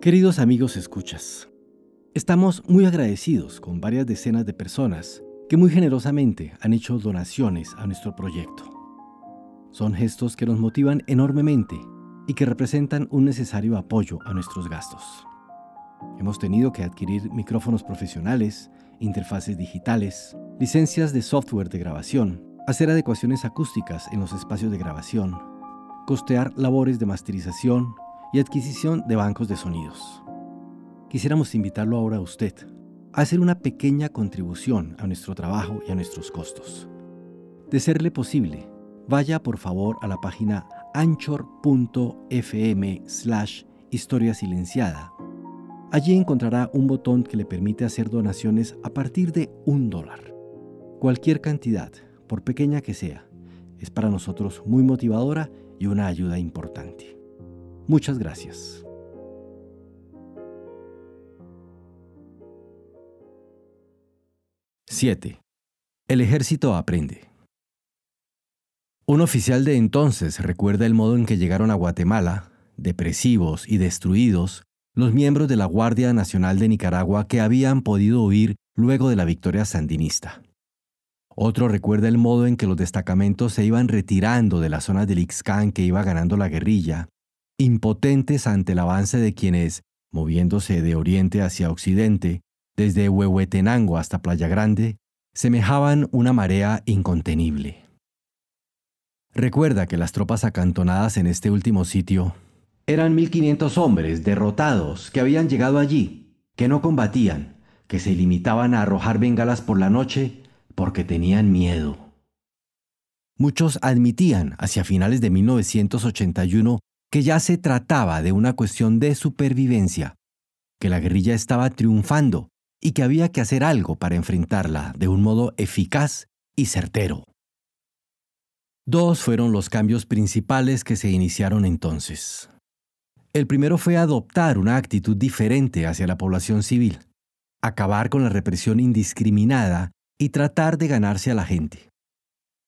Queridos amigos escuchas, estamos muy agradecidos con varias decenas de personas que muy generosamente han hecho donaciones a nuestro proyecto. Son gestos que nos motivan enormemente y que representan un necesario apoyo a nuestros gastos. Hemos tenido que adquirir micrófonos profesionales, interfaces digitales, licencias de software de grabación, hacer adecuaciones acústicas en los espacios de grabación, costear labores de masterización y adquisición de bancos de sonidos. Quisiéramos invitarlo ahora a usted a hacer una pequeña contribución a nuestro trabajo y a nuestros costos. De serle posible, vaya por favor a la página anchor.fm slash historia silenciada. Allí encontrará un botón que le permite hacer donaciones a partir de un dólar. Cualquier cantidad, por pequeña que sea, es para nosotros muy motivadora y una ayuda importante. Muchas gracias. ¡7! El ejército aprende. Un oficial de entonces recuerda el modo en que llegaron a Guatemala, depresivos y destruidos, los miembros de la Guardia Nacional de Nicaragua que habían podido huir luego de la victoria sandinista. Otro recuerda el modo en que los destacamentos se iban retirando de las zonas del Ixcán que iba ganando la guerrilla, impotentes ante el avance de quienes, moviéndose de oriente hacia occidente, desde Huehuetenango hasta Playa Grande, semejaban una marea incontenible. Recuerda que las tropas acantonadas en este último sitio eran 1.500 hombres derrotados que habían llegado allí, que no combatían, que se limitaban a arrojar bengalas por la noche porque tenían miedo. Muchos admitían hacia finales de 1981 que ya se trataba de una cuestión de supervivencia, que la guerrilla estaba triunfando y que había que hacer algo para enfrentarla de un modo eficaz y certero. Dos fueron los cambios principales que se iniciaron entonces. El primero fue adoptar una actitud diferente hacia la población civil, acabar con la represión indiscriminada y tratar de ganarse a la gente.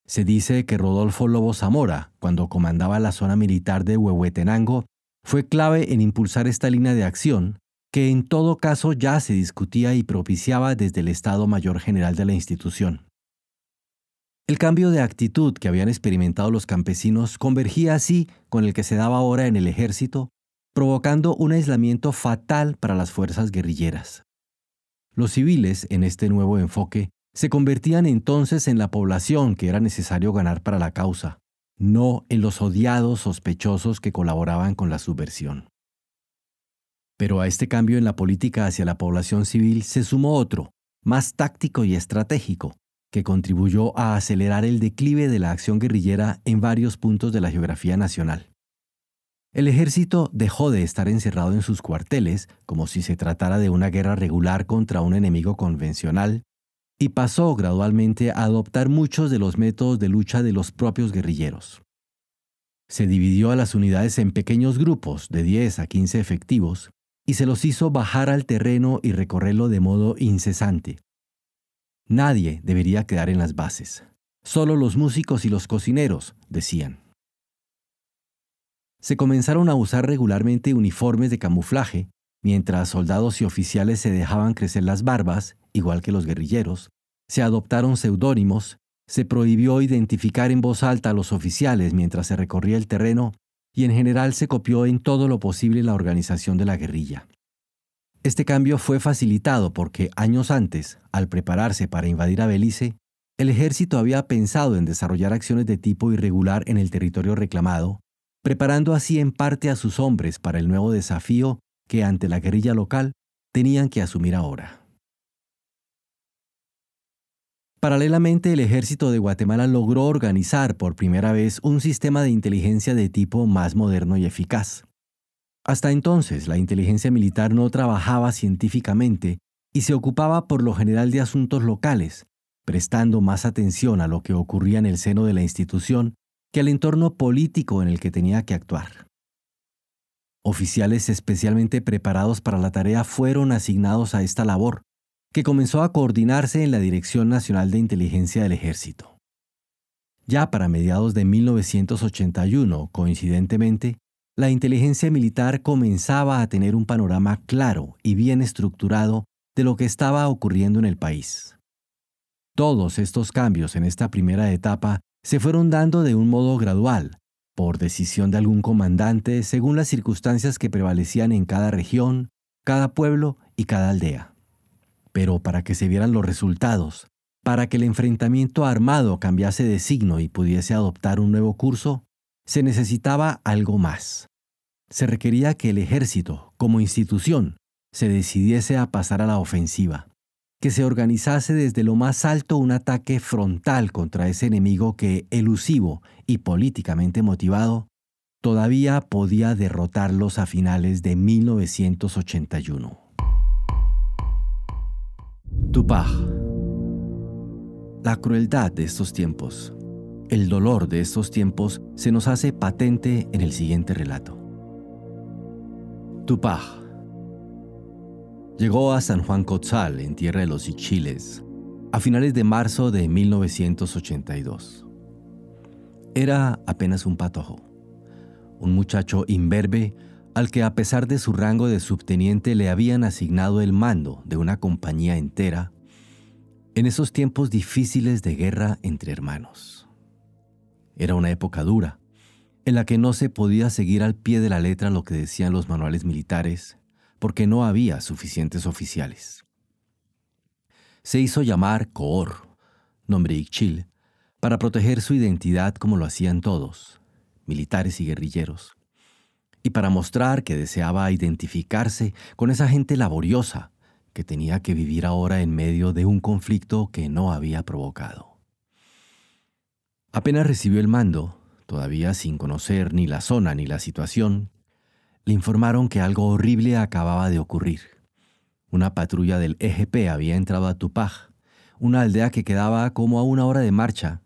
Se dice que Rodolfo Lobo Zamora, cuando comandaba la zona militar de Huehuetenango, fue clave en impulsar esta línea de acción, que en todo caso ya se discutía y propiciaba desde el Estado Mayor General de la institución. El cambio de actitud que habían experimentado los campesinos convergía así con el que se daba ahora en el ejército, provocando un aislamiento fatal para las fuerzas guerrilleras. Los civiles, en este nuevo enfoque, se convertían entonces en la población que era necesario ganar para la causa, no en los odiados sospechosos que colaboraban con la subversión. Pero a este cambio en la política hacia la población civil se sumó otro, más táctico y estratégico, que contribuyó a acelerar el declive de la acción guerrillera en varios puntos de la geografía nacional. El ejército dejó de estar encerrado en sus cuarteles, como si se tratara de una guerra regular contra un enemigo convencional, y pasó gradualmente a adoptar muchos de los métodos de lucha de los propios guerrilleros. Se dividió a las unidades en pequeños grupos de 10 a 15 efectivos y se los hizo bajar al terreno y recorrerlo de modo incesante, Nadie debería quedar en las bases. Solo los músicos y los cocineros, decían. Se comenzaron a usar regularmente uniformes de camuflaje, mientras soldados y oficiales se dejaban crecer las barbas, igual que los guerrilleros, se adoptaron seudónimos, se prohibió identificar en voz alta a los oficiales mientras se recorría el terreno y en general se copió en todo lo posible la organización de la guerrilla. Este cambio fue facilitado porque años antes, al prepararse para invadir a Belice, el ejército había pensado en desarrollar acciones de tipo irregular en el territorio reclamado, preparando así en parte a sus hombres para el nuevo desafío que ante la guerrilla local tenían que asumir ahora. Paralelamente, el ejército de Guatemala logró organizar por primera vez un sistema de inteligencia de tipo más moderno y eficaz. Hasta entonces, la inteligencia militar no trabajaba científicamente y se ocupaba por lo general de asuntos locales, prestando más atención a lo que ocurría en el seno de la institución que al entorno político en el que tenía que actuar. Oficiales especialmente preparados para la tarea fueron asignados a esta labor, que comenzó a coordinarse en la Dirección Nacional de Inteligencia del Ejército. Ya para mediados de 1981, coincidentemente, la inteligencia militar comenzaba a tener un panorama claro y bien estructurado de lo que estaba ocurriendo en el país. Todos estos cambios en esta primera etapa se fueron dando de un modo gradual, por decisión de algún comandante según las circunstancias que prevalecían en cada región, cada pueblo y cada aldea. Pero para que se vieran los resultados, para que el enfrentamiento armado cambiase de signo y pudiese adoptar un nuevo curso, se necesitaba algo más. Se requería que el ejército, como institución, se decidiese a pasar a la ofensiva, que se organizase desde lo más alto un ataque frontal contra ese enemigo que, elusivo y políticamente motivado, todavía podía derrotarlos a finales de 1981. Tupac la crueldad de estos tiempos, el dolor de estos tiempos se nos hace patente en el siguiente relato. Tupac llegó a San Juan Cotzal, en tierra de los Ichiles, a finales de marzo de 1982. Era apenas un patojo, un muchacho imberbe al que a pesar de su rango de subteniente le habían asignado el mando de una compañía entera en esos tiempos difíciles de guerra entre hermanos. Era una época dura, en la que no se podía seguir al pie de la letra lo que decían los manuales militares, porque no había suficientes oficiales. Se hizo llamar Coor, nombre Ixchil, para proteger su identidad como lo hacían todos, militares y guerrilleros, y para mostrar que deseaba identificarse con esa gente laboriosa que tenía que vivir ahora en medio de un conflicto que no había provocado. Apenas recibió el mando, todavía sin conocer ni la zona ni la situación, le informaron que algo horrible acababa de ocurrir. Una patrulla del EGP había entrado a Tupaj, una aldea que quedaba como a una hora de marcha,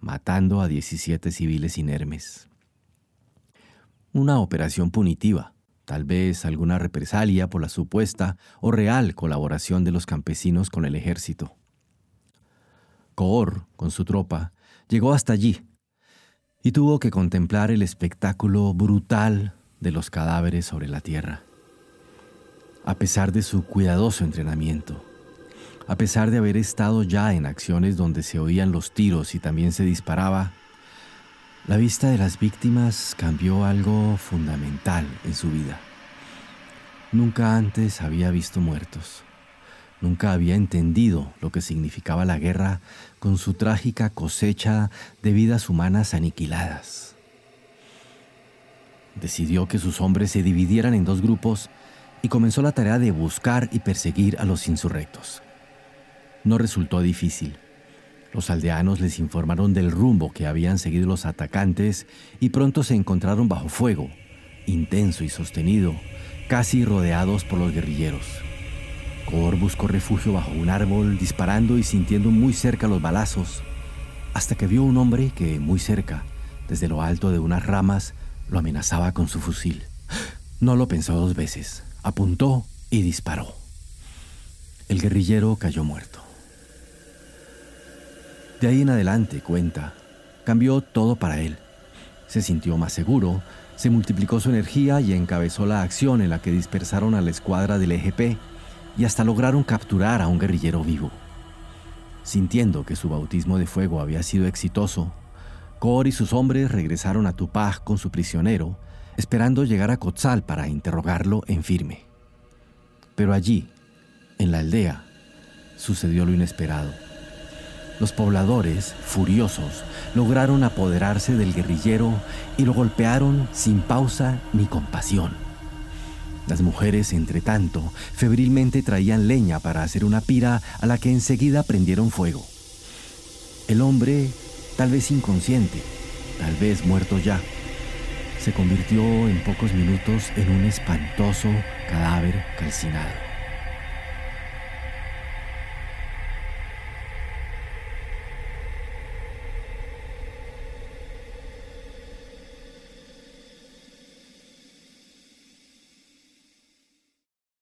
matando a 17 civiles inermes. Una operación punitiva, tal vez alguna represalia por la supuesta o real colaboración de los campesinos con el ejército. Coor, con su tropa, llegó hasta allí y tuvo que contemplar el espectáculo brutal de los cadáveres sobre la tierra. A pesar de su cuidadoso entrenamiento, a pesar de haber estado ya en acciones donde se oían los tiros y también se disparaba, la vista de las víctimas cambió algo fundamental en su vida. Nunca antes había visto muertos. Nunca había entendido lo que significaba la guerra con su trágica cosecha de vidas humanas aniquiladas. Decidió que sus hombres se dividieran en dos grupos y comenzó la tarea de buscar y perseguir a los insurrectos. No resultó difícil. Los aldeanos les informaron del rumbo que habían seguido los atacantes y pronto se encontraron bajo fuego, intenso y sostenido, casi rodeados por los guerrilleros. Cor buscó refugio bajo un árbol, disparando y sintiendo muy cerca los balazos, hasta que vio un hombre que, muy cerca, desde lo alto de unas ramas, lo amenazaba con su fusil. No lo pensó dos veces, apuntó y disparó. El guerrillero cayó muerto. De ahí en adelante, cuenta, cambió todo para él. Se sintió más seguro, se multiplicó su energía y encabezó la acción en la que dispersaron a la escuadra del EGP y hasta lograron capturar a un guerrillero vivo. Sintiendo que su bautismo de fuego había sido exitoso, Cor y sus hombres regresaron a Tupac con su prisionero, esperando llegar a Cotzal para interrogarlo en firme. Pero allí, en la aldea, sucedió lo inesperado. Los pobladores, furiosos, lograron apoderarse del guerrillero y lo golpearon sin pausa ni compasión. Las mujeres, entre tanto, febrilmente traían leña para hacer una pira a la que enseguida prendieron fuego. El hombre, tal vez inconsciente, tal vez muerto ya, se convirtió en pocos minutos en un espantoso cadáver calcinado.